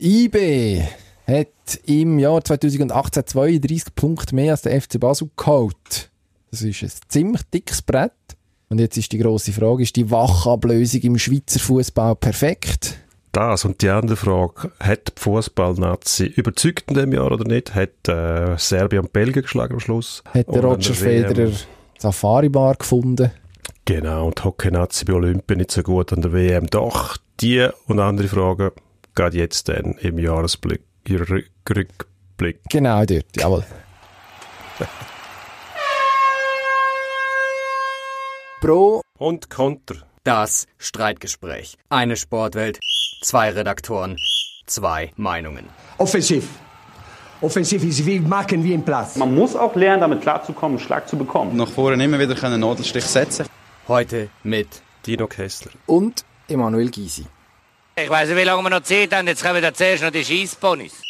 IB hat im Jahr 2018 32 Punkte mehr als der FC Basel geholt. Das ist ein ziemlich dickes Brett. Und jetzt ist die grosse Frage, ist die Wachablösung im Schweizer Fußball perfekt? Das und die andere Frage, hat die Fußball-Nazi überzeugt in dem Jahr oder nicht? Hat äh, Serbien und Belgien geschlagen am Schluss? Hat der Roger Federer Safari-Bar gefunden? Genau, und Hockey-Nazi bei Olympia nicht so gut an der WM. Doch, die und andere Fragen geht jetzt dann im Jahresblick, Rückblick. Genau dort, jawohl. Pro und Konter. Das Streitgespräch. Eine Sportwelt, zwei Redaktoren, zwei Meinungen. Offensiv. Offensiv ist wie machen wie im Platz. Man muss auch lernen, damit klarzukommen, einen Schlag zu bekommen. Nach vorne immer wieder einen Nadelstich setzen. Heute mit Dino Kessler und Emanuel Gysi. Ich weiß nicht, wie lange wir noch Zeit haben. Jetzt kommen wir zuerst noch die Schießponys.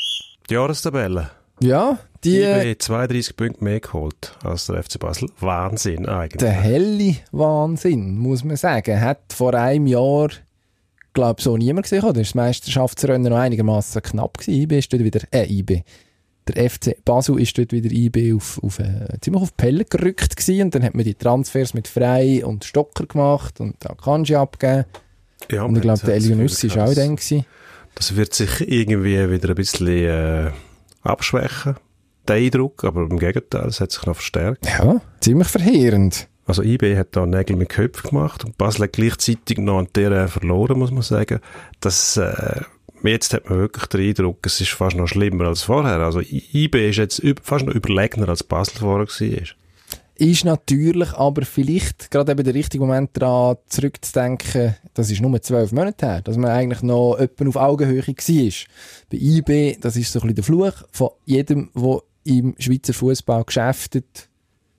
Die Jahrestabelle. Ja, die... IB 32 Punkte mehr geholt als der FC Basel. Wahnsinn eigentlich. Der helle Wahnsinn, muss man sagen. Hat vor einem Jahr, glaube so niemand gesehen. Oder? Das Meisterschaftsrennen noch einigermaßen knapp gewesen. IB ist dort wieder... Äh, IB. Der FC Basel ist dort wieder IB auf, auf, äh, ziemlich auf Pelle gerückt gewesen. Und dann hat man die Transfers mit Frei und Stocker gemacht und Kanji abgegeben. Ja, und ich glaube, der Elionussi war auch dann. Gewesen. Das wird sich irgendwie wieder ein bisschen äh, abschwächen, der Eindruck, aber im Gegenteil, es hat sich noch verstärkt. Ja, ziemlich verheerend. Also IB hat da Nägel mit Köpfen gemacht und Basel hat gleichzeitig noch an der verloren, muss man sagen. Das, äh, jetzt hat man wirklich den Eindruck, es ist fast noch schlimmer als vorher. Also IB ist jetzt fast noch überlegener als Basel vorher war ist natürlich aber vielleicht gerade eben der richtige Moment daran zurückzudenken, das ist nur zwölf Monate her, dass man eigentlich noch etwa auf Augenhöhe war. Bei IB, das ist so ein bisschen der Fluch von jedem, der im Schweizer Fußball geschäftet,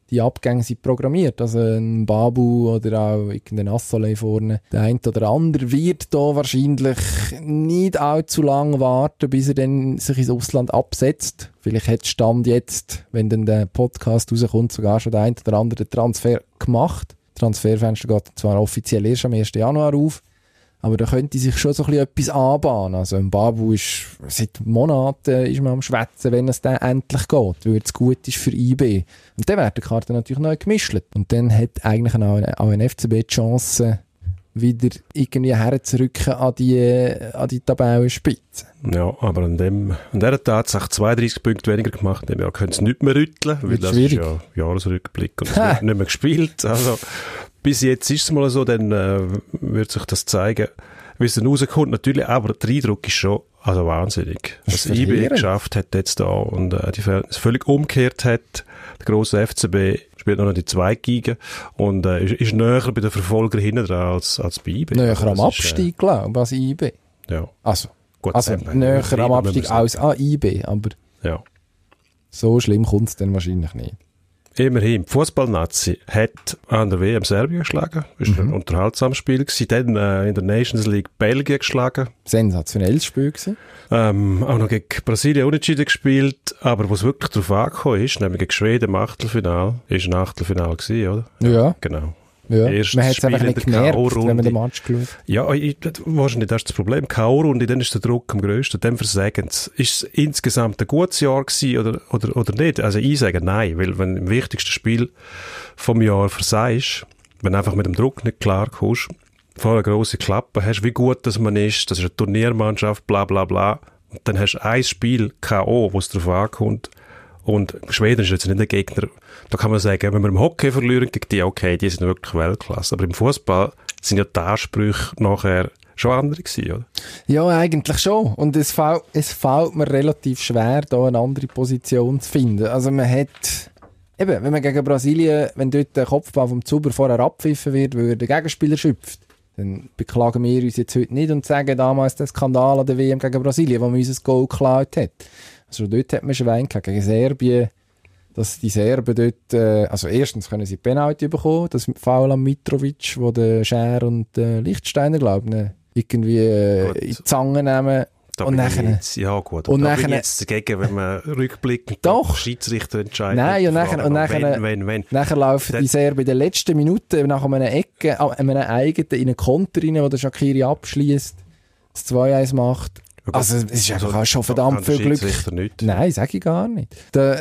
die Abgänge sind programmiert. Also ein Babu oder auch irgendein Assolé vorne. Der eine oder andere wird da wahrscheinlich nicht allzu lange warten, bis er dann sich ins Ausland absetzt. Vielleicht hat Stand jetzt, wenn dann der Podcast rauskommt, sogar schon der ein oder andere Transfer gemacht. Transferfenster geht zwar offiziell erst am 1. Januar auf. Aber da könnte sich schon so ein bisschen etwas anbahnen. Also ein Babu ist seit Monaten ist man am Schwätzen, wenn es dann endlich geht, weil es gut ist für IB. Und dann werden die Karten natürlich neu gemischt. Und dann hat eigentlich auch ein, FCB die Chance, wieder irgendwie herzurücken an die, an die Tabellenspitze. Ja, aber an dem, an dieser Tatsache 32 Punkte weniger gemacht, Jahr können sie nicht mehr rütteln, weil das schwierig. ist ja Jahresrückblick und es wird nicht mehr gespielt. Also, bis jetzt ist es mal so, dann äh, wird sich das zeigen, wie es dann rauskommt. Natürlich, aber der Eindruck ist schon also wahnsinnig. Was IB geschafft hat jetzt da und äh, die Verhältnisse völlig umgekehrt hat. Der grosse FCB spielt noch die zwei Giga und äh, ist, ist näher bei den Verfolgern hinten dran als, als bei IB. Näher also, am Abstieg, äh, glaube ich, als IB. Ja. Also, Gut, also näher am Abstieg als an IB, aber ja. so schlimm kommt es dann wahrscheinlich nicht. Immerhin, Fußballnazi hat an der WM Serbien geschlagen. Das war mhm. ein unterhaltsames Spiel. Gewesen. Dann äh, in der Nations League Belgien geschlagen. Sensationelles Spiel gewesen. Ähm, auch noch gegen Brasilien unentschieden gespielt. Aber was wirklich darauf angekommen ist, nämlich gegen Schweden im Achtelfinal, ist ein Achtelfinal gewesen, oder? Ja. Genau. Ja, man hat es einfach nicht gemerkt, wenn man den Match geschaut Ja, ich, wahrscheinlich das ist das Problem. K.O.-Runde, dann ist der Druck am grössten, dann versagen sie. Ist es insgesamt ein gutes Jahr gewesen oder, oder, oder nicht? Also ich sage nein, weil wenn du im wichtigsten Spiel vom Jahr versagst, wenn du einfach mit dem Druck nicht klar kommst, vor einer grossen Klappe hast, wie gut das man ist, das ist eine Turniermannschaft, bla bla bla, und dann hast du ein Spiel K.O., wo es darauf ankommt, und Schweden ist jetzt nicht ein Gegner, da kann man sagen, wenn wir im Hockey verlieren gegen die, okay, die sind wirklich Weltklasse. Aber im Fußball sind ja die Ansprüche nachher schon andere gewesen, oder? Ja, eigentlich schon. Und es fällt, es fällt mir relativ schwer, da eine andere Position zu finden. Also man hat, eben, wenn man gegen Brasilien, wenn dort der Kopfball vom Zuber vorher abpfiffen wird, weil der Gegenspieler schöpft, dann beklagen wir uns jetzt heute nicht und sagen damals den Skandal an der WM gegen Brasilien, wo man unser Goal geklaut hat. Also dort hat man Schwein gegen Serbien, dass die Serben dort, äh, also erstens können sie Penalty bekommen, das Foul an Mitrovic, wo der Scher und der Lichtsteiner, glaube ich, irgendwie äh, in die Zange nehmen. Da und nachher, jetzt, ja gut, und, und jetzt dagegen, wenn man rückblickend doch Schiedsrichter entscheidet. Nein, und nachher, und nachher, wenn, wenn, wenn. nachher laufen die Serben in der letzten Minute nach einer Ecke, an einem eigenen, in einen Konter rein, wo der Shakiri abschließt, das 2-1 macht Also, es ist einfach Also, schon da verdammt viel Glück. Nicht. Nein, sage ich gar nicht. Da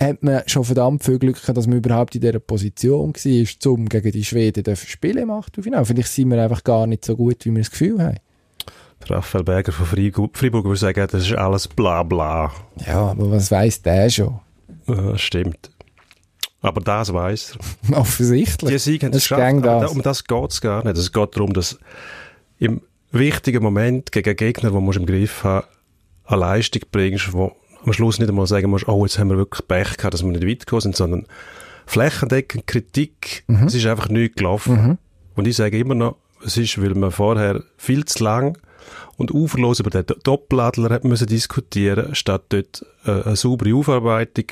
hat man schon verdammt viel Glück gehabt, dass man überhaupt in dieser Position war, um gegen die Schweden dürfen spielen im Achtelfinale. Vielleicht sind wir einfach gar nicht so gut, wie wir das Gefühl haben. Raphael Berger von Freiburg, Freiburg würde sagen, das ist alles bla bla. Ja, aber was weiss der schon? Ja, stimmt. Aber das weiß er. Offensichtlich. Die Siege haben es Es geschafft. das. da- Um das geht es gar nicht. Es geht darum, dass im wichtigen Moment gegen Gegner, die du im Griff haben eine Leistung bringst, wo am Schluss nicht einmal sagen musst, oh, jetzt haben wir wirklich Pech gehabt, dass wir nicht weit gekommen sind, sondern flächendeckend Kritik, Mhm. es ist einfach nichts gelaufen. Und ich sage immer noch, es ist, weil man vorher viel zu lang und uferlos über den Do- Doppeladler hat müssen diskutieren, statt dort äh, eine saubere Aufarbeitung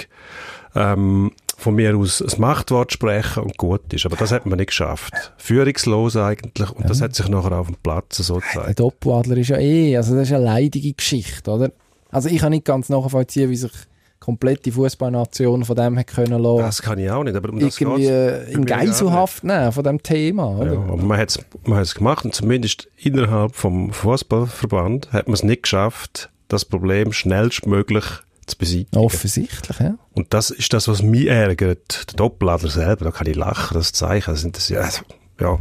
ähm, von mir aus ein Machtwort sprechen und gut ist. Aber das hat man nicht geschafft. Führungslos eigentlich. Und das hat sich nachher auf dem Platz so Der gezeigt. Doppeladler ist ja eh, also das ist eine leidige Geschichte, oder? Also ich kann nicht ganz nachvollziehen, wie sich komplette Fußballnation von dem hat können lassen, Das kann ich auch nicht. Aber um das irgendwie äh, in Geiselhaft nehmen von dem Thema, oder? Ja, aber man hat es man hat's gemacht und zumindest innerhalb vom Fußballverband hat man es nicht geschafft, das Problem schnellstmöglich zu beseitigen. Offensichtlich, ja. Und das ist das, was mich ärgert. Der Doppeladler selber, da kann ich lachen, das Zeichen. Das sind das, ja, also, ja,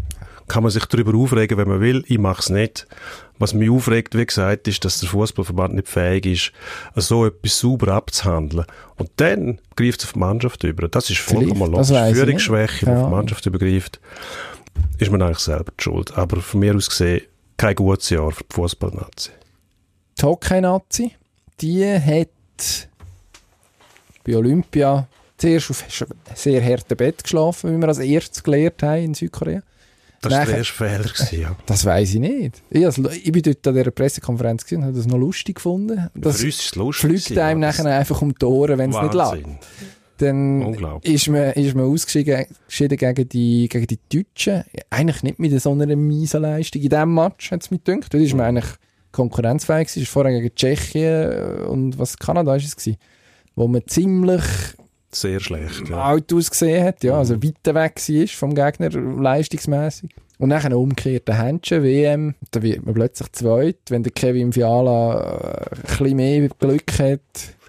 kann man sich darüber aufregen, wenn man will. Ich mache es nicht. Was mich aufregt, wie gesagt, ist, dass der Fußballverband nicht fähig ist, so etwas sauber abzuhandeln. Und dann greift es auf die Mannschaft über. Das ist vollkommen logisch. Führungsschwäche, die nicht. auf Ja. die Mannschaft übergreift, ist man eigentlich selber die schuld. Aber von mir aus gesehen, kein gutes Jahr für die Fußballnazi. Die Hockey-Nazi, die hat bei Olympia zuerst auf sehr hartem Bett geschlafen, wie wir als erstes gelernt haben in Südkorea. Das war der erste Fehler. Gewesen, ja. Das weiß ich nicht. Ich, also, ich bin dort an dieser Pressekonferenz und habe das noch lustig gefunden. Das für uns ist es lustig. fliegt gewesen, einem nachher einfach um die Ohren, wenn es nicht läuft. Dann ist man, ist man ausgeschieden geschieden gegen die, gegen die Deutschen. Eigentlich nicht mit so einer miesen Leistung. In diesem Match hat es mich gedacht. Da ist man eigentlich konkurrenzfähig. Ist vorher gegen Tschechien äh, und was Kanada ist es gewesen, wo man ziemlich Sehr schlecht. Ja. alt ausgesehen hat, ja, also weiter weg war vom Gegner, leistungsmäßig. Und dann umgekehrt der Händchen, WM, da wird man plötzlich zweit. Wenn der Kevin Fiala äh, ein bisschen mehr Glück hat,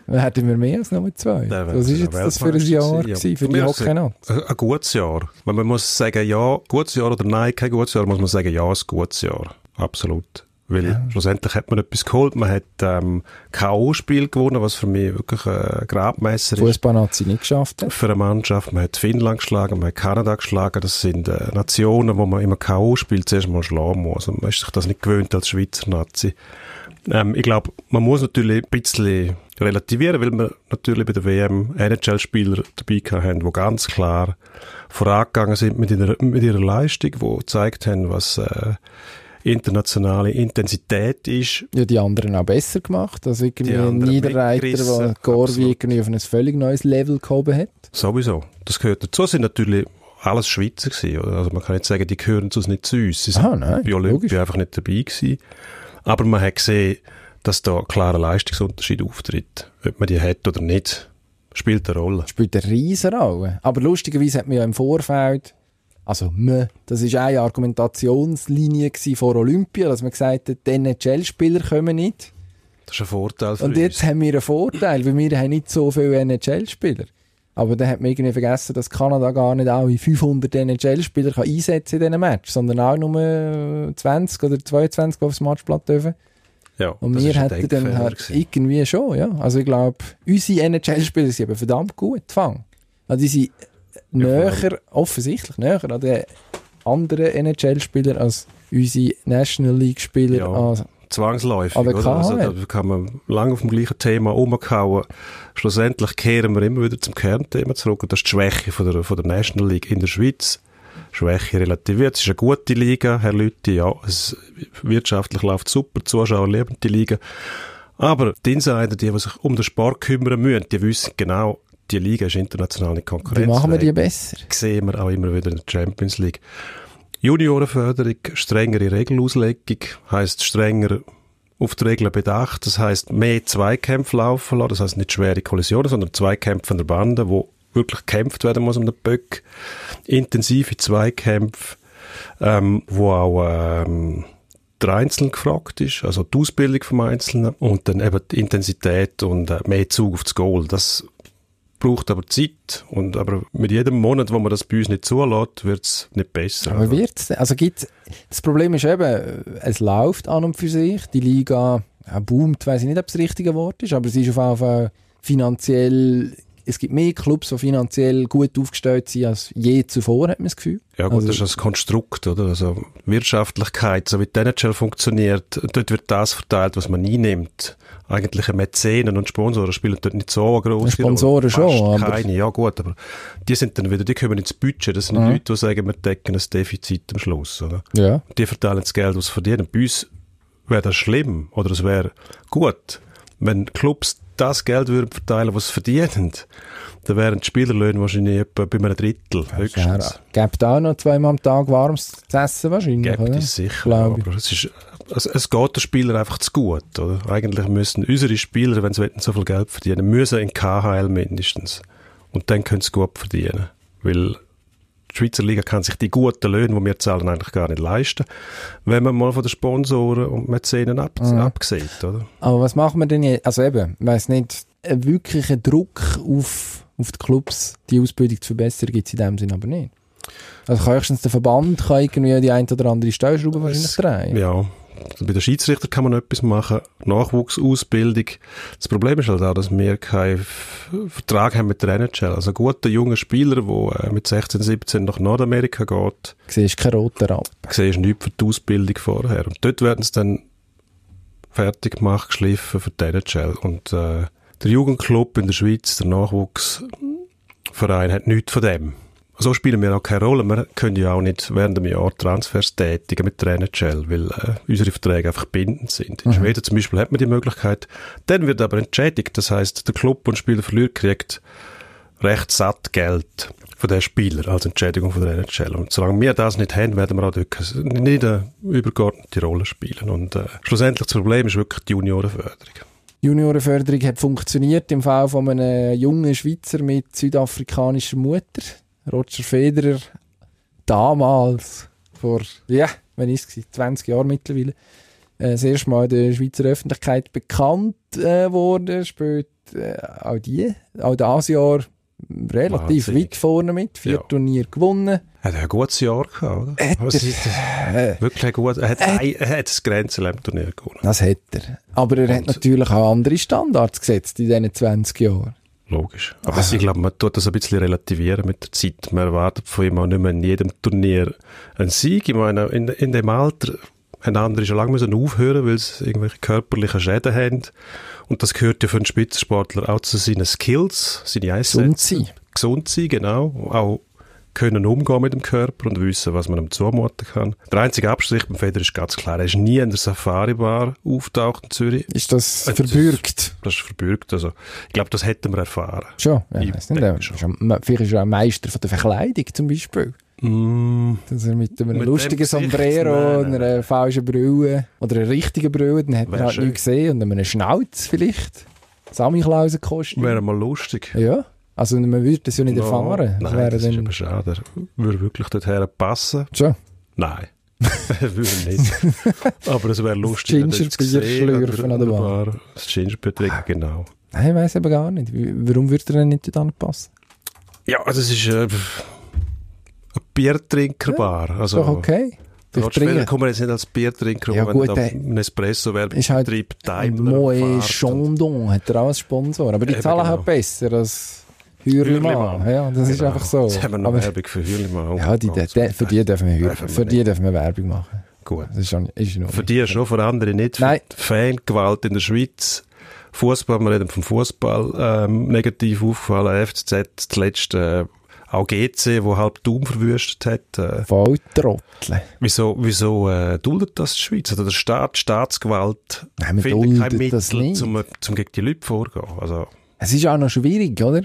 dann hätten wir mehr als Nummer zwei. Was ist jetzt das für ein Jahr ja. für die Hockey Ein, ein gutes Jahr. Weil man muss sagen, ja, gutes Jahr oder nein, kein gutes Jahr, muss man sagen, ja, ein gutes Jahr. Absolut. Weil schlussendlich hat man etwas geholt. Man hat ähm, K.O.-Spiel gewonnen, was für mich wirklich ein Gradmesser ist. Fußballnazi nicht geschafft hat. Für eine Mannschaft. Man hat Finnland geschlagen, man hat Kanada geschlagen. Das sind äh, Nationen, wo man immer K.O.-Spiel zuerst mal schlagen muss. Und man ist sich das nicht gewöhnt als Schweizer Nazi. Ähm, ich glaube, man muss natürlich ein bisschen relativieren, weil wir natürlich bei der WM NHL-Spieler dabei gehabt haben, die ganz klar vorangegangen sind mit ihrer, mit ihrer Leistung, die gezeigt haben, was äh, internationale Intensität ist. Ja, die anderen auch besser gemacht. Also irgendwie ein Niederreiter, der Gorvi irgendwie auf ein völlig neues Level gehoben hat. Sowieso. Das gehört dazu. Sind natürlich alles Schweizer gewesen. Also man kann nicht sagen, die gehören sonst nicht zu uns. Sie sind Ah, nein, bei Olympia logisch. einfach nicht dabei gewesen. Aber man hat gesehen, dass da ein klarer Leistungsunterschied auftritt. Ob man die hat oder nicht, spielt eine Rolle. spielt eine riesen Rolle. Aber lustigerweise hat man ja im Vorfeld, also man, das ist eine Argumentationslinie vor Olympia, dass man gesagt hat, die NHL-Spieler kommen nicht. Das ist ein Vorteil für Und uns. jetzt haben wir einen Vorteil, weil wir haben nicht so viele NHL-Spieler. Aber dann hat man irgendwie vergessen, dass Kanada gar nicht alle 500 NHL-Spieler kann einsetzen in diesen Match, sondern auch nur 20 oder 22, die aufs Matchblatt dürfen. ja, Und das wir hätten dann halt irgendwie schon, ja. Also ich glaube, unsere NHL-Spieler sind eben verdammt gut gefangen. Also die sind näher, offensichtlich näher an den anderen NHL-Spielern als unsere National League-Spieler. Ja. Zwangsläufig. Aber oder? Also, da kann man lange auf dem gleichen Thema umkauen. Schlussendlich kehren wir immer wieder zum Kernthema zurück. Und das ist die Schwäche von der, von der National League in der Schweiz. Schwäche relativiert. Es ist eine gute Liga, Herr Lüthi. Ja, es, wirtschaftlich läuft super. Die Zuschauer lieben die Liga. Aber die Insider, die, die sich um den Sport kümmern müssen, die wissen genau, die Liga ist international wie Konkurrenz. machen wir die besser? sehen wir auch immer wieder in der Champions League. Juniorenförderung, strengere Regelauslegung, heisst strenger auf die Regeln bedacht. Das heisst mehr Zweikämpfe laufen lassen. Das heisst nicht schwere Kollisionen, sondern Zweikämpfe an der Bande, wo wirklich gekämpft werden muss um den Böck. Intensive Zweikämpfe, ähm, wo auch ähm, der Einzelne gefragt ist, also die Ausbildung vom Einzelnen und dann eben die Intensität und äh, mehr Zug aufs Goal. Das braucht aber Zeit und aber mit jedem Monat, wo man das bei uns nicht zulässt, wird es nicht besser. Aber wird's denn? Also gibt, das Problem ist eben, es läuft an und für sich, die Liga boomt, weiß ich nicht, ob das richtige Wort ist, aber sie ist auf jeden Fall finanziell, es gibt mehr Clubs, die finanziell gut aufgestellt sind als je zuvor, hat man das Gefühl. Ja gut, Also- das ist ein Konstrukt, oder? Also Wirtschaftlichkeit, so wie die NHL funktioniert, dort wird das verteilt, was man einnimmt. Eigentliche Mäzenen und Sponsoren spielen dort nicht so eine grosse Sponsoren Rolle. schon, Fast aber- keine, ja gut, aber die sind dann wieder, die kommen ins Budget, das sind Mhm. Leute, die sagen, wir decken ein Defizit am Schluss, oder? Ja. Die verteilen das Geld, was sie verdienen. Bei uns wäre das schlimm, oder es wäre gut, wenn Clubs das Geld würden verteilen, was sie verdienen, dann wären die Spielerlöhne wahrscheinlich etwa bei einem Drittel, höchstens. Ja, gibt auch noch zweimal am Tag warmes zu essen wahrscheinlich, oder? es sicher, aber es, ist, es, es geht den Spielern einfach zu gut. Oder? Eigentlich müssen unsere Spieler, wenn sie so viel Geld verdienen, müssen in KHL mindestens. Und dann können sie gut verdienen. Weil die Schweizer Liga kann sich die guten Löhne, die wir zahlen, eigentlich gar nicht leisten, wenn man mal von den Sponsoren und Mäzenen ab, Mhm. absieht. Oder? Aber was machen wir denn jetzt? Also eben, ich weiss nicht, ein wirklicher Druck auf, auf die Clubs, die Ausbildung zu verbessern, gibt es in dem Sinn aber nicht. Also höchstens der Verband kann irgendwie die ein oder andere Stellschraube wahrscheinlich drehen. Ja, bei den Schiedsrichter kann man etwas machen. Nachwuchsausbildung. Das Problem ist halt auch, dass wir keinen Vertrag haben mit der NHL. Also ein guter junger Spieler, der äh, mit 16, 17 nach Nordamerika geht, siehst keinen roten Rappen. siehst nichts für die Ausbildung vorher. Und dort werden sie dann fertig gemacht, geschliffen für die NHL. Und äh, der Jugendclub in der Schweiz, der Nachwuchsverein, hat nichts von dem. So spielen wir auch keine Rolle. Wir können ja auch nicht während dem Jahr Transfers tätigen mit der NHL, weil äh, unsere Verträge einfach bindend sind. In Schweden zum Beispiel hat man die Möglichkeit. Dann wird aber entschädigt. Das heißt, der Club, einen Spieler verliert, kriegt recht satt Geld von den Spieler als Entschädigung von der NHL. Und solange wir das nicht haben, werden wir auch dort nicht eine übergeordnete Rolle spielen. Und äh, schlussendlich das Problem ist wirklich die Juniorenförderung. Juniorenförderung hat funktioniert im Fall von einem jungen Schweizer mit südafrikanischer Mutter. Roger Federer, damals, vor, ja, wann ist es? 20 Jahre mittlerweile, äh, das erste Mal in der Schweizer Öffentlichkeit bekannt äh, worden. Später äh, auch die, auch das Jahr relativ Wahnsinnig. weit vorne mit, vier Ja. Turnier gewonnen. Er hat ein gutes Jahr gehabt, oder? Hat Was er- das? Wirklich gut, er hat, ein, er hat das Grenzenlem-Turnier gewonnen. Das hat er. Aber er hat Und- natürlich auch andere Standards gesetzt in diesen 20 Jahren. Logisch. Aber ich glaube, man tut das ein bisschen relativieren mit der Zeit. Man erwartet von ihm auch nicht mehr in jedem Turnier einen Sieg. Ich meine, in, in dem Alter haben andere schon lange müssen aufhören, weil sie irgendwelche körperlichen Schäden haben. Und das gehört ja für einen Spitzensportler auch zu seinen Skills, seine Einsätze. Gesund sein. Gesund sein, genau. Auch können umgehen mit dem Körper und wissen, was man ihm zumuten kann. Der einzige Abstrich beim Feder ist ganz klar, er ist nie in der Safari-Bar auftaucht in Zürich. Ist das Äh, das- verbürgt? Das ist verbürgt. Also, ich glaube, das hätten wir erfahren. Schon, ja, Ich weiss nicht. Er schon. Vielleicht ist er auch Meister von der Verkleidung zum Beispiel. Mm, Dass er mit einem Mit lustigen? Sombrero, nein, einer falschen Brille oder einer richtigen Brille, dann man Wär halt nichts gesehen und einem Schnauz vielleicht. Samichlausen-Kostüm. wäre mal lustig. Ja, also man würde das ja nicht No, erfahren. Nein, wäre das ist aber schade. Würde wirklich dorthin passen. schon. Nein. würde nicht. Aber es wäre lustig. jetzt Gingerbier schlürfen an der Bar. Das Gingerbier trinken, genau. Nein, ich weiss eben gar nicht. Warum würde er denn nicht dort passen? Ja, also es ist äh, eine Biertrinkerbar. Ist Also, doch okay. Federer bringe kommt jetzt nicht als Biertrinker, Ja, wenn gut, der- einen Espresso-Werbung ist halt betreibt, Daimler Moe Chandon hat er auch als Sponsor. Aber die Eben, zahlen genau. halt besser als Hürlimann. Ja, das ist Genau. einfach so. Jetzt haben wir noch Aber, Werbung für Hürlimann. ja, die, de, für die dürfen wir, Dürfen für die dürfen wir Werbung machen. Gut. Das ist schon, ist in Für die schon, für andere nicht. Nein. Fangewalt in der Schweiz. Fußball, wir reden vom Fußball, ähm, negativ aufgefallen. FCZ zuletzt äh, auch GC, wo halb Daum verwüstet hat. Äh, Volltrottel. wieso wieso äh, duldet das die Schweiz? Oder der Staat, Staatsgewalt Nein, findet kein Mittel, zum, zum gegen die Leute vorzugehen. Also, Es ist auch noch schwierig, oder?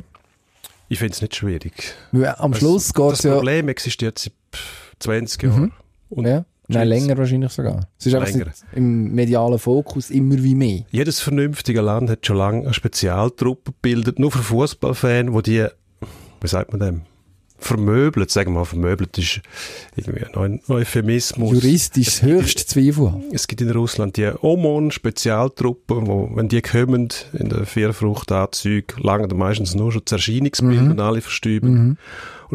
Ich finde es nicht schwierig. Weil am Das- Schluss geht Das es ja... Problem existiert seit pff, 20 Jahren. Und ja. Nein, länger wahrscheinlich sogar. Es ist Länger. im medialen Fokus immer wie mehr. Jedes vernünftige Land hat schon lange eine Spezialtruppe gebildet, nur für Fußballfans, wo die, wie sagt man dem, vermöbelt, sagen wir mal, vermöbelt ist irgendwie ein Euphemismus. Juristisch höchst zweifelhaft. Es gibt in Russland die OMON-Spezialtruppen, wo, wenn die kommen, in den Vierfruchtanzügen, langen meistens nur schon das Erscheinungsbild Mhm. und alle verstüben.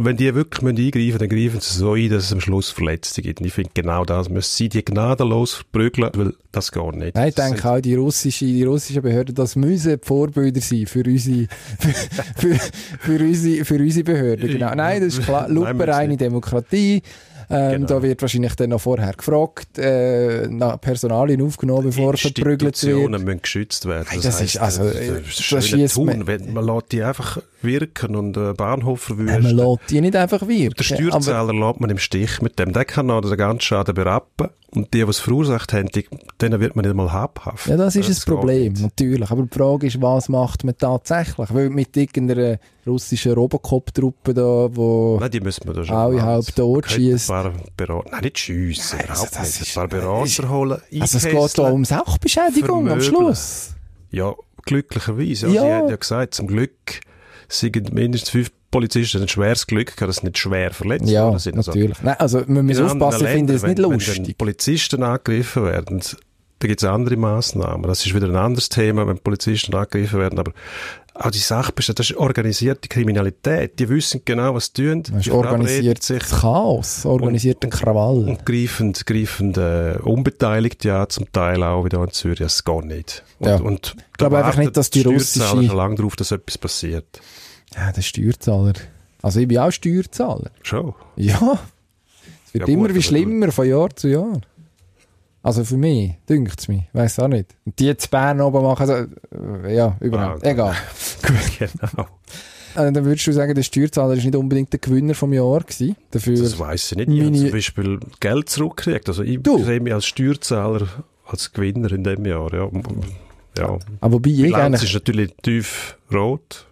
Und wenn die wirklich müssen eingreifen dann greifen sie so ein, dass es am Schluss Verletzte gibt. Und ich finde, genau das müssen sie die gnadenlos verprügeln, weil das geht nicht. Nein, ich Das denke auch, die, russische, die russischen Behörden, das müssen Vorbilder sein für unsere, für, für, für unsere, für unsere Behörden. Genau. Nein, das ist klar. Lupenreine. Demokratie. Ähm, Genau. Da wird wahrscheinlich dann noch vorher gefragt, äh, nach Personalien aufgenommen, bevor verprügelt wird. Institutionen müssen geschützt werden. Nein, das ist- also, das das schiesst Tun, man- wenn man lässt die einfach wirken und äh, Bahnhof Ja, man verwüsten. lässt die nicht einfach wirken. Der Steuerzahler lässt man im Stich mit dem. Der kann noch den ganzen Schaden berappen. Und die, die es verursacht haben, die, denen wird man nicht mal habhaft. Ja, das ist ein geht Problem, nicht. natürlich. Aber die Frage ist, was macht man tatsächlich? Weil mit irgendeiner russischen Robocop-Truppe da, wo... Nein, die müssen wir da schon Alle halb tot schiessen. Ein paar Berater, nein, nicht schiessen, überhaupt also das nicht. ist- Ein paar Berater holen, Also es geht da um Sachbeschädigung am vermöbeln. Schluss. Ja, glücklicherweise. Ja, Ja. Sie haben ja gesagt, zum Glück sind mindestens fünf Polizisten ein schweres Glück gehabt, dass sie nicht schwer verletzt Ja, sind. Also, natürlich. Nein, also man muss in aufpassen, ich finde es nicht wenn, Wenn lustig. Polizisten angegriffen werden, da gibt es andere Massnahmen. Das ist wieder ein anderes Thema, wenn Polizisten angegriffen werden. Aber auch die Sachbestand, das ist organisierte Kriminalität. Die wissen genau, was sie tun. Das ist organisiertes sich Chaos, organisierter Krawall. und greifen, greifen äh, unbeteiligt ja zum Teil auch wieder in Zürich. Das geht nicht. Und, Ja. und Ich glaube einfach nicht, dass die Steuerzahler russische- schon lange darauf, dass etwas passiert. Ja, der Steuerzahler. Also ich bin auch Steuerzahler. Schon. Ja. Es wird Ja, immer gut, wie schlimmer von Jahr zu Jahr. Also für mich, dünkt es mich. Weiss auch nicht. Und die zu Bern oben machen, also, äh, ja, überhaupt. Ah, Egal. genau. Äh, dann würdest du sagen, der Steuerzahler ist nicht unbedingt der Gewinner vom Jahr gewesen. Dafür, Das weiss ich nicht. Ich habe zum Beispiel Geld zurückgekriegt. Also ich Du? sehe mich als Steuerzahler als Gewinner in dem Jahr. Ja, ja. aber wobei Bilanz ist natürlich tief rot.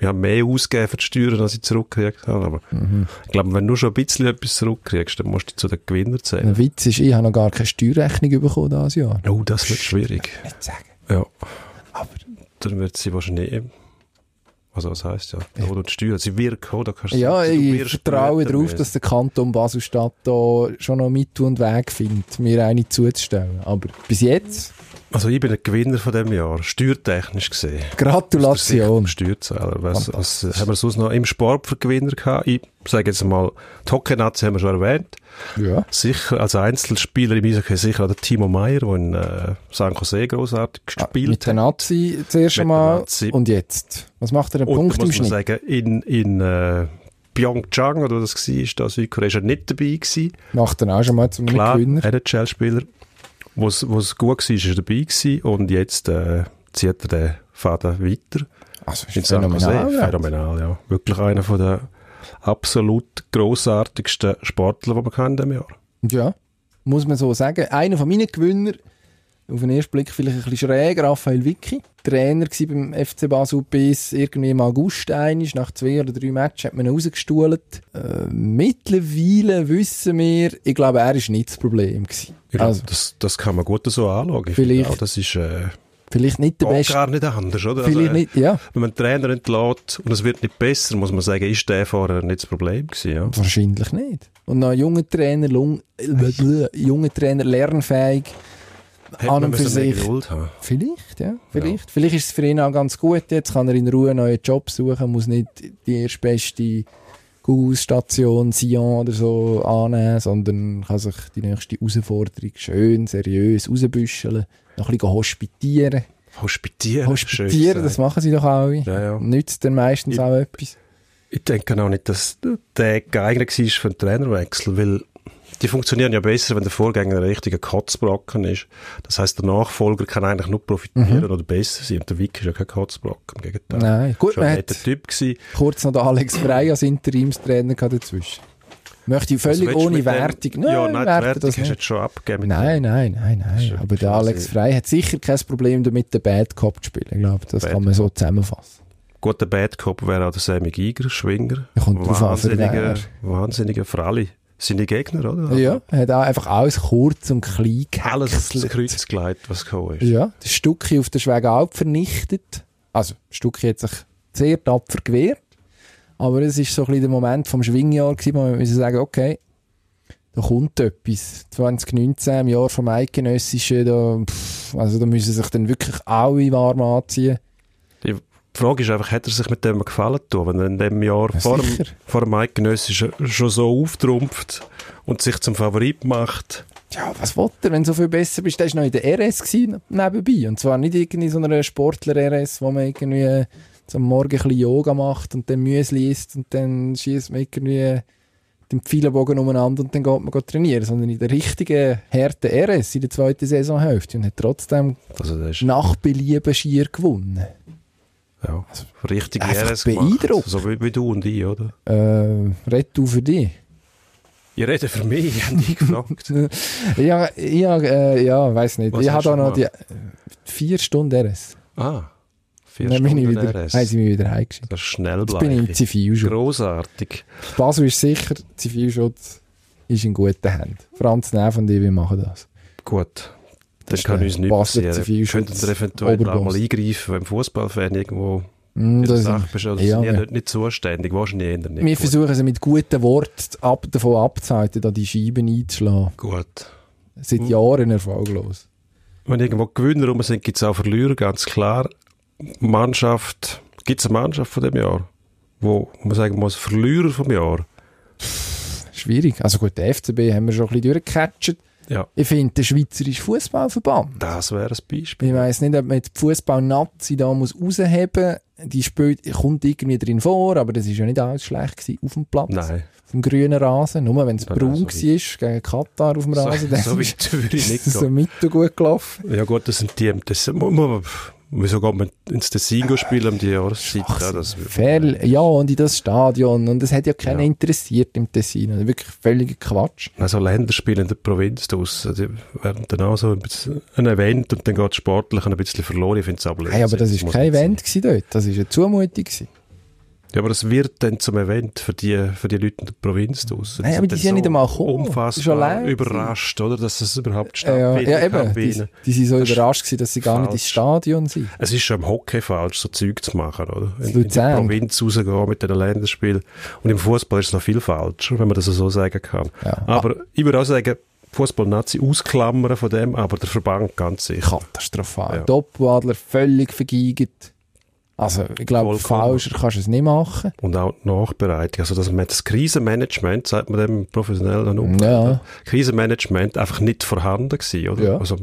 Ich habe mehr ausgegeben für die Steuern, als ich zurückgekriegt habe. Aber Mhm. ich glaube, wenn du nur schon ein bisschen etwas zurückkriegst, dann musst du zu den Gewinnern zählen. der Witz ist, ich habe noch gar keine Steuerrechnung bekommen dieses Jahr. Oh, das wird schwierig. Nicht sagen. Ja. Aber Dann wird sie wahrscheinlich. Also, was heisst ja? Oder die Steuern. Sie wirken, oder? Kannst du Ja, du ich vertraue darauf, dass der Kanton Basel-Stadt da schon noch Mittel und Weg findet, mir eine zuzustellen. Aber bis jetzt, Also, ich bin ein Gewinner von dem Jahr. Steuertechnisch gesehen. Gratulation. Steuerzahler. Was, was haben wir sonst noch im Sport für Gewinner gehabt? Ich sage jetzt mal, die Hockey-Nazi haben wir schon erwähnt. Ja. Sicher, als Einzelspieler im Eishockey sicher auch der Timo Meyer, der in äh, San Jose großartig Ah, gespielt Mit der Nazi zuerst der einmal und jetzt. Was macht er Und Punkt im muss man Schnitt? sagen, in, in äh, Pyeongchang, oder was das war, da Südkorea, ist er nicht dabei gewesen. Macht er auch schon mal zum Klar, Gewinner. NHL-Spieler. Wo es gut war, ist er dabei gewesen. Und jetzt äh, zieht er den Faden weiter. Also In ist Jose. phänomenal. ja. Phänomenal, ja. Wirklich einer von der absolut grossartigsten Sportler, die man in diesem Jahr. Ja, muss man so sagen. Einer von meinen Gewinner, auf den ersten Blick vielleicht ein bisschen schräg, Raphael Vicky. Trainer war beim FC Basel bis irgendwie im August einig. Nach zwei oder drei Matches hat man ihn rausgestuhlt. Äh, mittlerweile wissen wir, ich glaube, er ist nicht das Problem gewesen. Ich Also, das, das kann man gut so anschauen. Ich Vielleicht- Auch, das ist äh, vielleicht nicht der beste. gar nicht anders, oder? Vielleicht Also, äh, nicht, ja. Wenn man einen Trainer entlässt und es wird nicht besser, muss man sagen, ist der vorher nicht das Problem gewesen, ja? Wahrscheinlich nicht. Und noch ein junger Trainer, äh, junger Trainer, lernfähig. Hätte An und für sich. Geduld haben. Vielleicht, ja. Vielleicht. Vielleicht ist es für ihn auch ganz gut. Jetzt kann er in Ruhe einen neuen Job suchen, muss nicht die erstbeste Google-Station Sion oder so annehmen, sondern kann sich die nächste Herausforderung schön, seriös rausbüscheln, noch ein bisschen hospitieren. Hospitieren. Hospitieren, das machen sie doch alle. Ja, ja. Nützt dann meistens Ich- auch etwas. Ich denke auch nicht, dass der geeignet war für einen Trainerwechsel, weil die funktionieren ja besser, wenn der Vorgänger ein richtiger Kotzbrocken ist. Das heißt, der Nachfolger kann eigentlich nur profitieren oder besser sein. Und der Wick ist ja kein Kotzbrocken, im Gegenteil. Mhm. Nein. Gut, man hat Typ gewesen. kurz noch den Alex Frey als Interimstrainer dazwischen. Möchte ich völlig du ohne dem- Wertung. ja, nein, werte Wertung das hast du jetzt schon abgegeben. Nein, nein, nein, nein. ja Aber der Alex Frey hat sicher kein Problem damit, den Bad Cop zu spielen. Ich glaube, das Bad kann man so zusammenfassen. Gut, der Bad Cop wäre auch der Sammy Giger, Schwinger. Ja, kommt drauf an, Wahnsinniger, wer. Seine Gegner, oder? Ja, er hat auch einfach alles kurz und klein Alles gehäckselt. Kreuz gelegt, was gekommen ist. Ja, das Stückchen auf der Schwegalp vernichtet. Also, das Stückchen hat sich sehr tapfer gewehrt. Aber es ist so ein bisschen der Moment vom Schwingjahr gewesen, wo wir müssen sagen, okay, da kommt etwas. 2019, im Jahr vom Eidgenössischen, da, pff, also da müssen sich dann wirklich alle warm anziehen. Die Frage ist einfach, hat er sich mit dem gefallen tun, wenn er in dem Jahr Ja, vor dem, vor dem Eidgenössischen schon so auftrumpft und sich zum Favorit macht? Ja, was will er, wenn du so viel besser bist? Der war noch in der RS gewesen, nebenbei. Und zwar nicht irgendwie so einer Sportler-RS, wo man irgendwie so am Morgen ein bisschen Yoga macht und dann Müsli isst und dann schießt man irgendwie den Pfeilenbogen umeinander und dann geht man trainieren. Sondern in der richtigen, harten RS in der zweiten Saisonhälfte und hat trotzdem Also nach Belieben schier gewonnen. Ja, richtig einfach beeindruckend. So wie, wie du und ich, oder? Äh, red du für dich. Ich rede für mich, ich habe dich gefragt. ja, ja, äh, ja, weiß nicht. Was ich habe da noch die vier Stunden RS. Ah, vier Dann ich Stunden wieder, RS. haben sie mich wieder heimgeschickt. Das ist schnell Jetzt bin ich im Zivilschutz. Grossartig. Basel ist sicher, Zivilschutz ist in guten Händen. Franz Neff und ich, wir machen das. Gut. Das kann uns Basler passieren. Zivilschutz Könnten wir eventuell mal eingreifen, wenn Fußballfan irgendwo Mm, das, Sache bist. Oder ja, sind wir- nicht, nicht zuständig, wahrscheinlich eher nicht. wir versuchen sie mit guten Worten ab, davon abzuhalten, da die Scheiben einzuschlagen. Gut. Seit Hm. Jahren erfolglos. Wenn irgendwo Gewinner rum sind, gibt es auch Verlierer, ganz klar. Mannschaft, gibt es eine Mannschaft von dem Jahr, wo man sagen muss, Verlierer vom Jahr? Schwierig. Also gut, der FCB haben wir schon ein bisschen durchgecatcht. Ja, Ich finde, der Schweizerische Fußballverband. das wäre ein Beispiel. Ich weiss nicht, ob man jetzt die Fußball-Nazi da muss rausheben muss. Die spielt, kommt irgendwie drin vor, aber das ist ja nicht alles schlecht gewesen auf dem Platz. Nein, Auf dem grünen Rasen. Nur wenn es Ja, braun so war, gegen Katar auf dem so, Rasen, dann so ist es so mittel gut gelaufen. Ja gut, das sind die, das, wieso geht man ins Tessin spielen um die Jahreszeit? Ja, das, Fair, ja, und in das Stadion. Und es hat ja keinen Ja. interessiert im Tessin. Also wirklich völliger Quatsch. Also Länderspiele in der Provinz draussen, die werden dann auch so ein, bisschen ein Event und dann geht es sportlich ein bisschen verloren. Ich finde es aber Hey, aber das war kein. Event gewesen dort. Das war eine Zumutung. Gewesen. Ja, aber es wird dann zum Event für die, für die Leute in der Provinz draussen. Nein, aber die sind ja nicht einmal gekommen. Unfassbar überrascht, oder? Dass es überhaupt Äh, ja, stattfindet. ja, eben. Die, die sind so Das überrascht gewesen, dass sie gar nicht ins Stadion sind. Es ist schon im Hockey falsch, so Zeug zu machen, oder? In, in die. Provinz rausgehen mit den Länderspielen. Und im Fußball ist es noch viel falscher, wenn man das so sagen kann. Ja. Aber ich würde auch sagen, Fußball-Nazi ausklammern von dem, aber der Verband ganz sicher. Katastrophal. Ja. Doppelwadler völlig vergeigt. Also, ich glaube, falscher kannst du es nicht machen. Und auch die Nachbereitung. Also, dass man das Krisenmanagement, sagt man dem professionell dann um. Ja. Krisenmanagement einfach nicht vorhanden gewesen, oder? Ja. Also,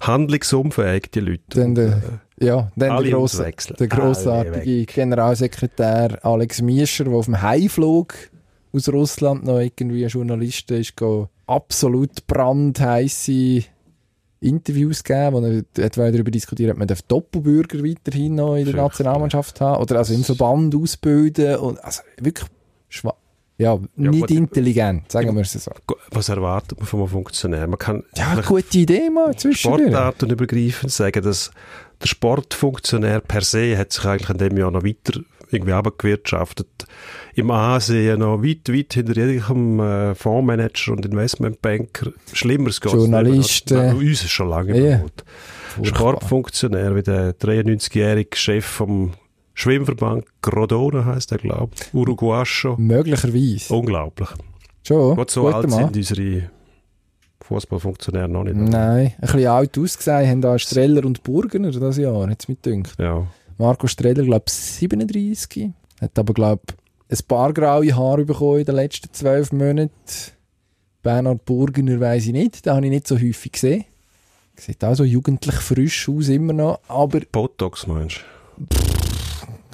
handlungsunfähig, die Leute. Dann der, äh, ja, dann alle der, auswechseln. der grossartige Generalsekretär Alex Miescher, der auf dem Heimflug aus Russland noch irgendwie ein Journalist ist, absolut brandheisse Interviews geben, wo er hat darüber diskutiert, ob man darf Doppelbürger weiterhin noch in der. Nationalmannschaft haben oder also im Verband ausbilden und also wirklich schwa ja, nicht gut. intelligent, sagen wir es so. was erwartet man von einem Funktionär? Man kann Ja, gute Idee mal zwischendurch. Sportarten übergreifend sagen, dass der Sportfunktionär per se hat sich eigentlich in dem Jahr noch weiter irgendwie abgewirtschaftet. Im Ansehen noch weit, weit hinter jedem äh, Fondsmanager und Investmentbanker. Schlimmeres geht Journalisten. Uns ist schon lange Ja. überholt. Sportfunktionär wie der 93-jährige Chef vom Schwimmverband Grodona heißt er, glaube ich. Uruguacho. Möglicherweise. Unglaublich. Schon. Gott, so guter alt Mann. sind unsere Fußballfunktionäre noch nicht. Nein, ein bisschen alt ausgesehen haben da Streller und Burgener das Jahr, hat es mir gedacht. Ja. Marco Streller, glaube ich, 37. Hat aber, glaube ich, ein paar graue Haare bekommen in den letzten zwölf Monaten. Bernhard Burgener weiss ich nicht, den habe ich nicht so häufig gesehen. Sieht auch so jugendlich frisch aus, immer noch. Aber Botox meinst du?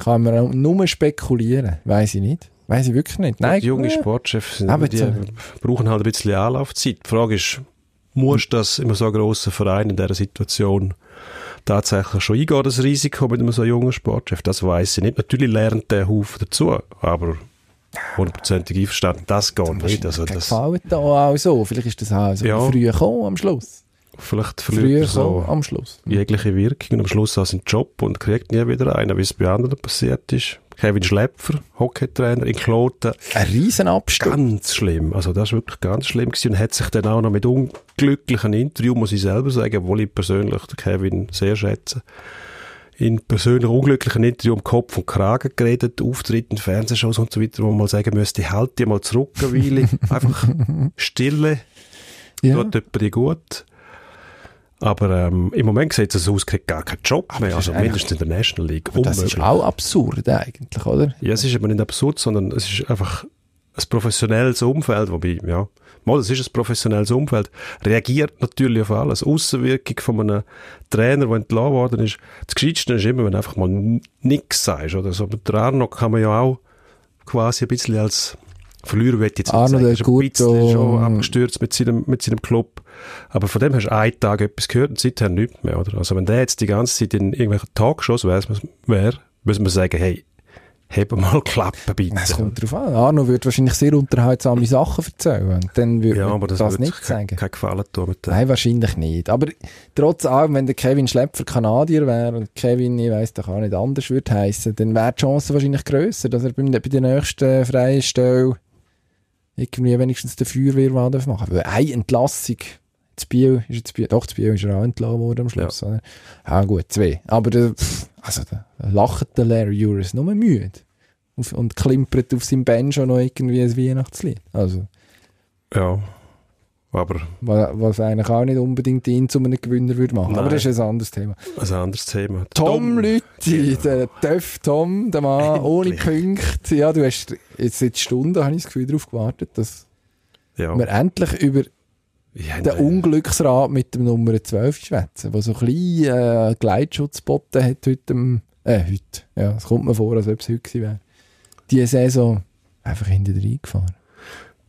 kann man nur spekulieren. Weiss ich nicht. Weiss ich wirklich nicht. Nein, die junge Sportchefs die so- brauchen halt ein bisschen Anlaufzeit. Die Frage ist, muss das in so einem grossen Verein in dieser Situation tatsächlich schon eingehen, das Risiko mit einem so jungen Sportchef? Das weiß ich nicht. Natürlich lernt der Haufen dazu, aber hundertprozentig einverstanden, das geht nicht. Also das, gefällt da auch so. Vielleicht ist das auch so Ja. früh gekommen am Schluss. Vielleicht Früh verliert er gekommen so am Schluss. jegliche Wirkung und am Schluss auch seinen Job und kriegt nie wieder einen, wie es bei anderen passiert ist. Kevin Schlepfer, Hockeytrainer in Kloten, Ein riesen Absturz. Ganz schlimm. Also das ist wirklich ganz schlimm gewesen und hat sich dann auch noch mit unglücklichen Interviews, muss ich selber sagen, obwohl ich persönlich den Kevin sehr schätze, in persönlich unglücklichen Interview um Kopf und Kragen geredet, Auftritt in Fernsehshows und so weiter, wo man mal sagen müsste, halt dir mal zurück, eine Weile. Einfach Stille, Ja. tut jemand gut. Aber ähm, im Moment sieht es so aus, kriegt gar keinen Job mehr, das also mindestens in der National League. Aber das ist auch absurd eigentlich, oder? Ja, es ist aber nicht absurd, sondern es ist einfach ein professionelles Umfeld, wobei, ja, mal, es ist ein professionelles Umfeld, reagiert natürlich auf alles. Außenwirkung von einem Trainer, der entlassen worden ist. Das Gescheitste ist immer, wenn du einfach mal nichts sagst, oder so. Mit der Arno kann man ja auch quasi ein bisschen als Verlierer, ich jetzt nicht Arno sagen, der ist ein bisschen schon abgestürzt mit seinem, mit seinem Club. Aber von dem hast du einen Tag etwas gehört und seither nichts mehr, oder? Also wenn der jetzt die ganze Zeit in irgendwelchen Talkshows wäre, wär, müssen wir sagen, hey, heb mal Klappe bitte. Es kommt drauf an. Arno würde wahrscheinlich sehr unterhaltsame Sachen erzählen. Dann würde ja, aber das, das, wird nicht sagen. kein Gefallen tun mit dem. Nein, wahrscheinlich nicht. Aber trotz allem, wenn der Kevin Schlepfer Kanadier wäre und Kevin, ich weiss doch auch nicht anders würde heissen, dann wäre die Chance wahrscheinlich grösser, dass er beim, bei der nächsten freien Stelle irgendwie wenigstens den Feuerwehrmann darf machen Weil eine Entlassung, das Biel, ist jetzt Biel, doch, das Biel ist er auch entlassen worden am Schluss. Ja, ja gut, zwei. Aber der, also der, der lacht der Larry Juris nur müde. Auf, und klimpert auf seinem Banjo noch irgendwie ein Weihnachtslied. Also, Ja, aber was, eigentlich auch nicht unbedingt ihn zu einem Gewinner würde machen. Aber Nein. das ist ein anderes Thema. ein anderes Thema. Tom Lütti, der Töff Tom, der Mann ohne Punkte. Ja, du hast jetzt seit Stunden, habe ich das Gefühl, darauf gewartet, dass Ja. wir endlich über Ja, den. Unglücksrat mit dem Nummer 12 schwätzen, der so ein bisschen äh, Gleitschutz geboten hat heute. Äh, heute. Ja, es kommt mir vor, als ob es heute gewesen wäre. Die Saison einfach hinter reingefahren.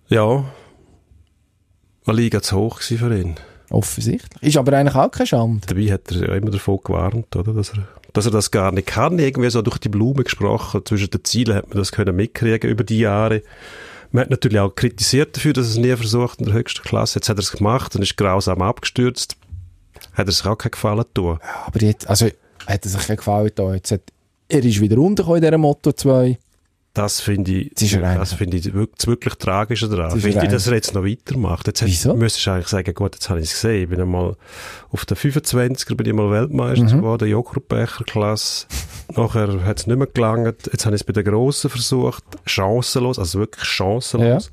ja. Eine Liga zu hoch gewesen für ihn. Offensichtlich. Ist aber eigentlich auch keine Schande. Dabei hat er ja immer davon gewarnt, oder? Dass er, dass er das gar nicht kann. Irgendwie so durch die Blume gesprochen. Zwischen den Zielen hat man das können mitkriegen über die Jahre. Man hat natürlich auch kritisiert dafür, dass er es nie versucht in der höchsten Klasse. Jetzt hat er es gemacht und ist grausam abgestürzt. Hat er sich auch keinen Gefallen tun. Aber jetzt, also, hat er sich keinen gefallen da. Jetzt hat, er ist wieder runtergekommen in dieser Moto 2. Das finde ich, Das ja finde ich wirklich, Tragische daran. Finde ich, ja dass er jetzt noch weitermacht. Jetzt Wieso? Müsstest du eigentlich sagen, gut, jetzt habe ich es gesehen. Ich bin einmal auf der 25er bin ich mal Weltmeister Mhm. geworden, Joghurtbecher-Klasse. Nachher hat es nicht mehr gelangt. Jetzt habe ich es bei den Grossen versucht. Chancenlos, also wirklich chancenlos.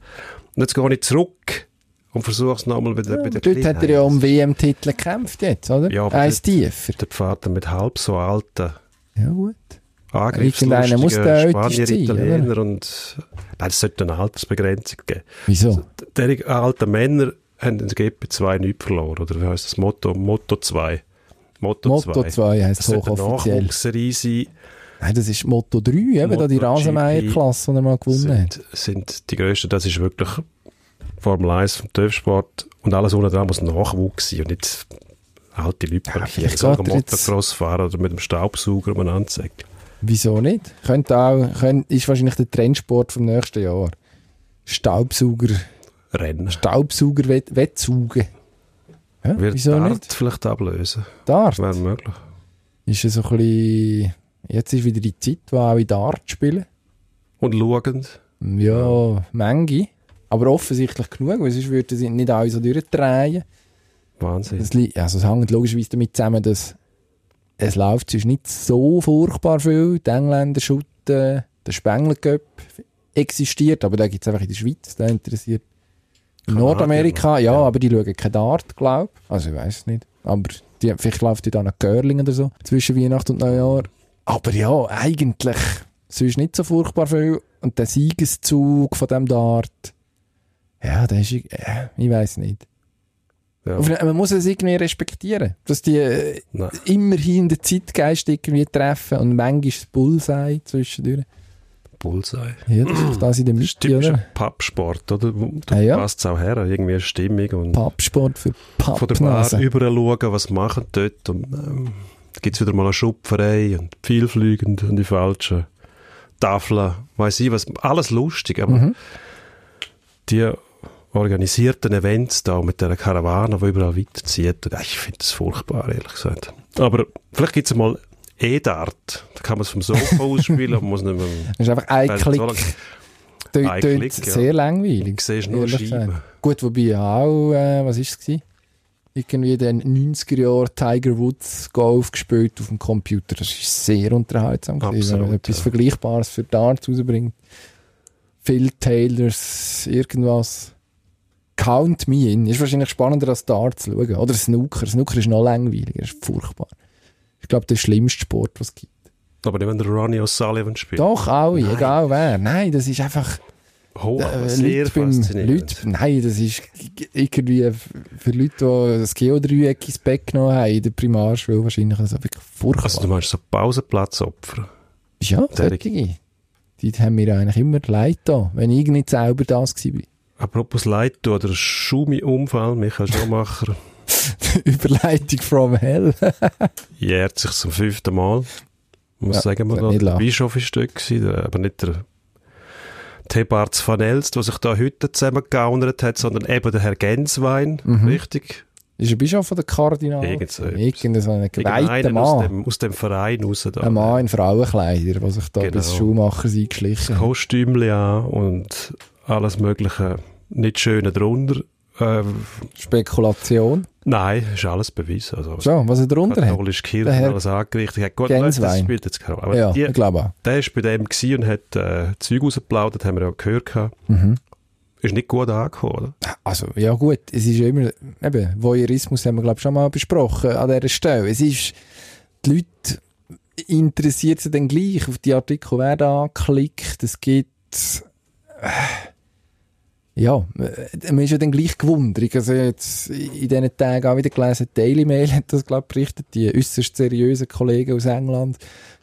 Und jetzt gehe ich zurück und versuche es nochmal bei den, bei den Dort hat er ja um WM-Titel gekämpft jetzt, oder? Ja, aber Eins tiefer. Der Vater mit halb so alten Ja, gut. Angriffslustigen Irgendeiner muss älteste Spanier, sein, Italiener und nein, es sollte eine Altersbegrenzung geben. Wieso? Die alten Männer haben der GP2 nichts verloren, oder wie heisst das Motto? Motto 2. Motto, Motto 2 heisst Das sollte eine hochoffiziell. Nein, das ist Motto 3, eben da die Motto Rasenmeier-Klasse, die er mal gewonnen hat. sind, sind die grössten, das ist wirklich Formel 1 vom TÜV-Sport und alles unten dran muss Nachwuchs sein und nicht alte Leute, Ja, die Motocross fahren oder mit dem Staubsauger umeinander sagen. Wieso nicht? Könnte auch, könnte, ist wahrscheinlich der Trendsport vom nächsten Jahr. Staubsauger, Rennen. Staubsauger wett, Wettsaugen. Ja, Wird wieso Dart nicht? vielleicht ablösen? Dart. Wäre möglich. Ist es so ein bisschen, jetzt ist wieder die Zeit, wo auch in Dart spielen. Und schauend. Ja, Menge. Aber offensichtlich genug, weil sonst würden sie nicht alle so durchdrehen. Wahnsinn. Es, li- also es hängt logischerweise damit zusammen, dass es läuft sonst nicht so furchtbar viel. Die Engländer schütten, der Spengler Cup existiert, aber da gibt es einfach in der Schweiz, der interessiert. In Nordamerika, ja, ja. aber die schauen kein Dart, glaube ich. Also ich weiß es nicht. Aber die, vielleicht läuft die dann noch Curling oder so, zwischen Weihnachten und Neujahr. Aber ja, eigentlich sonst nicht so furchtbar viel. Und der Siegeszug von dem Dart, ja, der ist, äh, ich weiß nicht. Ja. Man muss es irgendwie respektieren, dass die äh, immerhin den Zeitgeist irgendwie treffen und manchmal das Bullseye zwischendurch. Bullseye. Ja, das ist das in der Mitte, typisch oder? Pappsport, oder? Da Ah, ja. passt es auch her, irgendwie eine Stimmung und Pappsport für von der Bar überall schauen, was machen dort und ähm, gibt es wieder mal eine Schupferei und vielfliegend und die falschen Tafeln, weiß ich was, alles lustig, aber Mhm. die organisierten Events da mit der Karawane, die überall weiterzieht, ich finde das furchtbar, ehrlich gesagt. Aber vielleicht gibt es mal E-Dart, da kann man es vom Sofa aus spielen, man muss nicht mehr... Das ist einfach ein Klick. so ein Klick, ja. sehr langweilig. Du siehst nur Scheiben. Gut, wobei ja auch, äh, was ist es gewesen? irgendwie den 90er Jahren Tiger Woods Golf gespielt auf dem Computer. Das ist sehr unterhaltsam gewesen, wenn man Absolut, etwas ja. Vergleichbares für Darts rausbringt. Phil Taylors, irgendwas. Count Me In. Ist wahrscheinlich spannender als Darts zu schauen. Oder Snooker. Snooker ist noch langweiliger. Ist furchtbar. Ich glaube, der schlimmste Sport, was es gibt. Aber nicht, wenn der Ronnie O'Sullivan spielt. Doch, alle, Nein. egal wer. Nein, das ist einfach... Oh, Äh, sehr Leute beim. Leute, nein, das ist irgendwie für Leute, die das Geodreieck ins Bett genommen haben in der Primarschule wahrscheinlich also wirklich furchtbar. Also du meinst so Pausenplatzopfer? ja, solche. Die haben mir eigentlich immer leid da, wenn ich nicht selber das war. Apropos Leid oder Schumi-Unfall, Michael Schumacher Überleitung from hell. jährt sich zum fünften Mal. Muss Ja, sagen, nicht der. Bischof ist dort gewesen, der, aber nicht der Thebarts van Elst, der sich da heute zusammengegaunert hat, sondern eben der Herr Genswein, Mhm. richtig? ist ein Bischof oder Kardinal? Irgend so ein geweihter Irgendeiner aus Mann. dem, aus dem Verein raus da. Ein Mann in Frauenkleider, der sich da Genau. bis Schuhmachers eingeschlichen hat. Kostümchen an und alles mögliche nicht schöne drunter. Äh, Spekulation. nein, ist alles bewiesen. Also, So, was er drunter hat. katholische Kirche Herr alles angerichtet. hat. Gut, weiss, das spielt jetzt keine Rolle. Ja, die, ich glaube der war bei dem und hat äh, Zeug rausgeplaudert, haben wir ja gehört. gehabt. Mhm. Ist nicht gut angekommen, oder? Also, ja gut, es ist ja immer, eben, Voyeurismus haben wir, glaube ich, schon mal besprochen an dieser Stelle. Es ist, die Leute interessiert sie dann gleich, auf die Artikel werden angeklickt, es gibt, äh, ja, äh, man ist ja dann gleich gewundert. Also jetzt in diesen Tagen auch wieder gelesen, Daily Mail hat das, glaube ich, berichtet, die äußerst seriösen Kollegen aus England,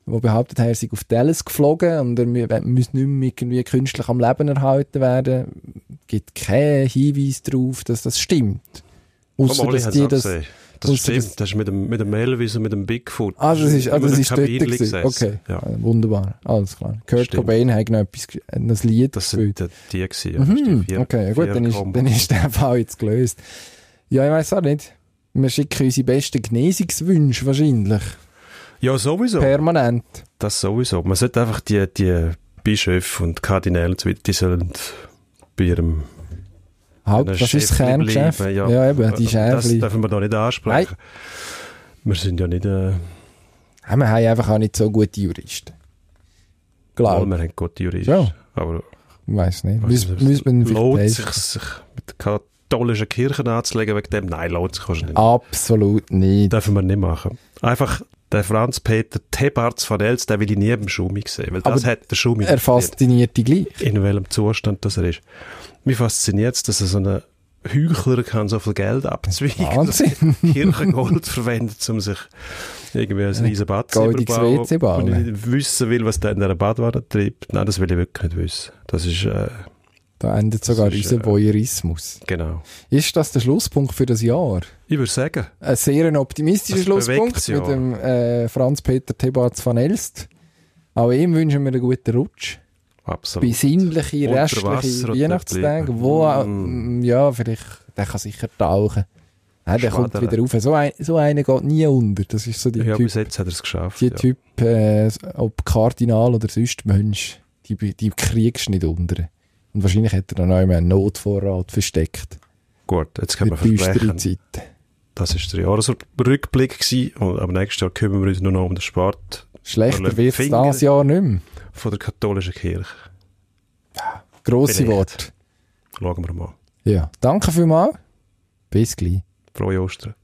die behauptet haben, er sei auf Dallas geflogen und er mü- müsse nicht mehr irgendwie künstlich am Leben erhalten werden. gibt keinen Hinweis darauf, dass das stimmt. Oli, dass die das, gesehen. Das stimmt, das ist mit dem, mit dem Elvis und mit dem Bigfoot. Ah, das ist, ah, das ist dort gewesen. Okay, Ja. Wunderbar, alles klar. Kurt Stimmt. Cobain hat noch etwas, ein Lied Das gespielt. sind die, gewesen, ja. Mhm, vier- okay, ja gut, dann ist, dann ist der Fall jetzt gelöst. Ja, ich weiß auch nicht. Wir schicken unsere besten Genesungswünsche wahrscheinlich. Ja, sowieso. Permanent. Das sowieso. Man sollte einfach die, die Bischöfe und Kardinäle und so weiter, die sollen bei ihrem Haupt, das ist das Kerngeschäft. bleiben, Ja. eben, die Das Schäfli. dürfen wir da nicht ansprechen. Wir sind ja nicht, äh, Ja, wir haben einfach auch nicht so gute Juristen. Glaube wir haben gute Juristen. Ja. Aber ich. weiß nicht. was- Müssen müssen lohnt vielleicht sich, sich mit der katholischen Kirche anzulegen wegen dem? Nein, lohnt sich nicht. Absolut nicht. Dürfen wir nicht machen. Einfach der Franz-Peter Thebarts von Els, den will ich nie beim Schumi sehen, weil das Aber hat der Schumi Er fasziniert dich gleich. in welchem Zustand das er ist. Mich fasziniert es, dass er so einen Heuchler kann so viel Geld abzweigen, dass Wahnsinn. Kirchengold verwendet, um sich irgendwie ein riesen Bad zu überbauen. Und ich wissen will, was der in dieser Badwanne treibt. Nein, das will ich wirklich nicht wissen. Das ist, äh, Da endet sogar unser äh, Voyeurismus. genau. Ist das der Schlusspunkt für das Jahr? Ich würde sagen, Ein sehr ein optimistischer Schlusspunkt mit dem äh, Franz-Peter Thebarts van Elst. Auch ihm wünschen wir einen guten Rutsch. absolut. Besinnliche, restliche Weihnachtstage, wo, mm, ja, vielleicht, der kann sicher tauchen. Ja, der kommt Schwadern. wieder rauf. So, ein, so einer geht nie unter. Das ist so die Ja, Typ, bis jetzt hat er es geschafft. die ja. Typ äh, ob Kardinal oder sonst Mensch, die, die kriegst du nicht unter. Und wahrscheinlich hat er dann auch immer einen Notvorrat versteckt. Gut, jetzt können wir versprechen, Zeiten. das ist der Jahresrückblick gewesen. Und ab nächstes Jahr kümmern wir uns nur noch um den Sport Schlechter wird es dieses Jahr nicht mehr. von der katholischen Kirche. Grosse. Worte. Schauen wir mal. Ja. Danke vielmals. Bis gleich. Frohe Ostern.